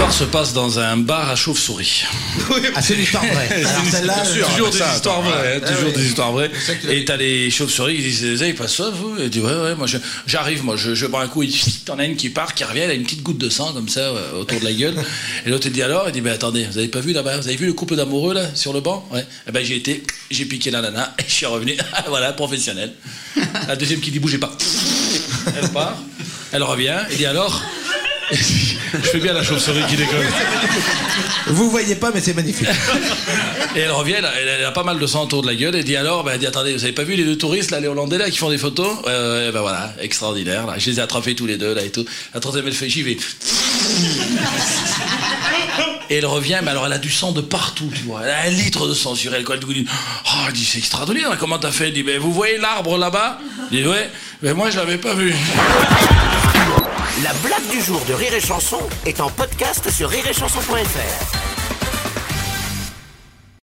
L'histoire se passe dans un bar à chauve-souris. Ah, c'est l'histoire vraie. Alors celle-là, C'est toujours des histoires vraies, hein, toujours oui. des histoires vraies. Que- Et t'as les chauves-souris qui disent, vous avez pas ça, vous Et dit, ouais, ouais, moi je- j'arrive, moi je, je bois un coup, il t'en as une qui part, qui revient, elle a une petite goutte de sang comme ça euh, autour de la gueule. Et l'autre il dit alors, il dit, ben attendez, vous avez pas vu là-bas, vous avez vu le couple d'amoureux là, sur le banc? Ouais. Et ben j'ai été, j'ai piqué la nana, et je suis revenu, voilà, professionnel. La deuxième qui dit, bougez pas. Elle part, elle revient, et dit alors? Je fais bien la chauve-souris qui déconne. Vous voyez pas, mais c'est magnifique. Et elle revient, elle a, elle a pas mal de sang autour de la gueule, et dit alors, ben, elle dit attendez, vous avez pas vu les deux touristes, là, les Hollandais, là, qui font des photos? Ouais, ouais, ouais, ben voilà, extraordinaire, là. Je les ai attrapés tous les deux, là, et tout. La troisième, elle fait, j'y vais. Et elle revient, mais alors elle a du sang de partout, tu vois. Elle a un litre de sang sur elle. Quand elle dit, oh, elle dit, c'est extraordinaire, comment t'as fait? Elle dit, ben, vous voyez l'arbre là-bas? Elle dit, ouais, mais moi, je l'avais pas vu. Du jour de Rire et Chanson est en podcast sur rireetchanson.fr.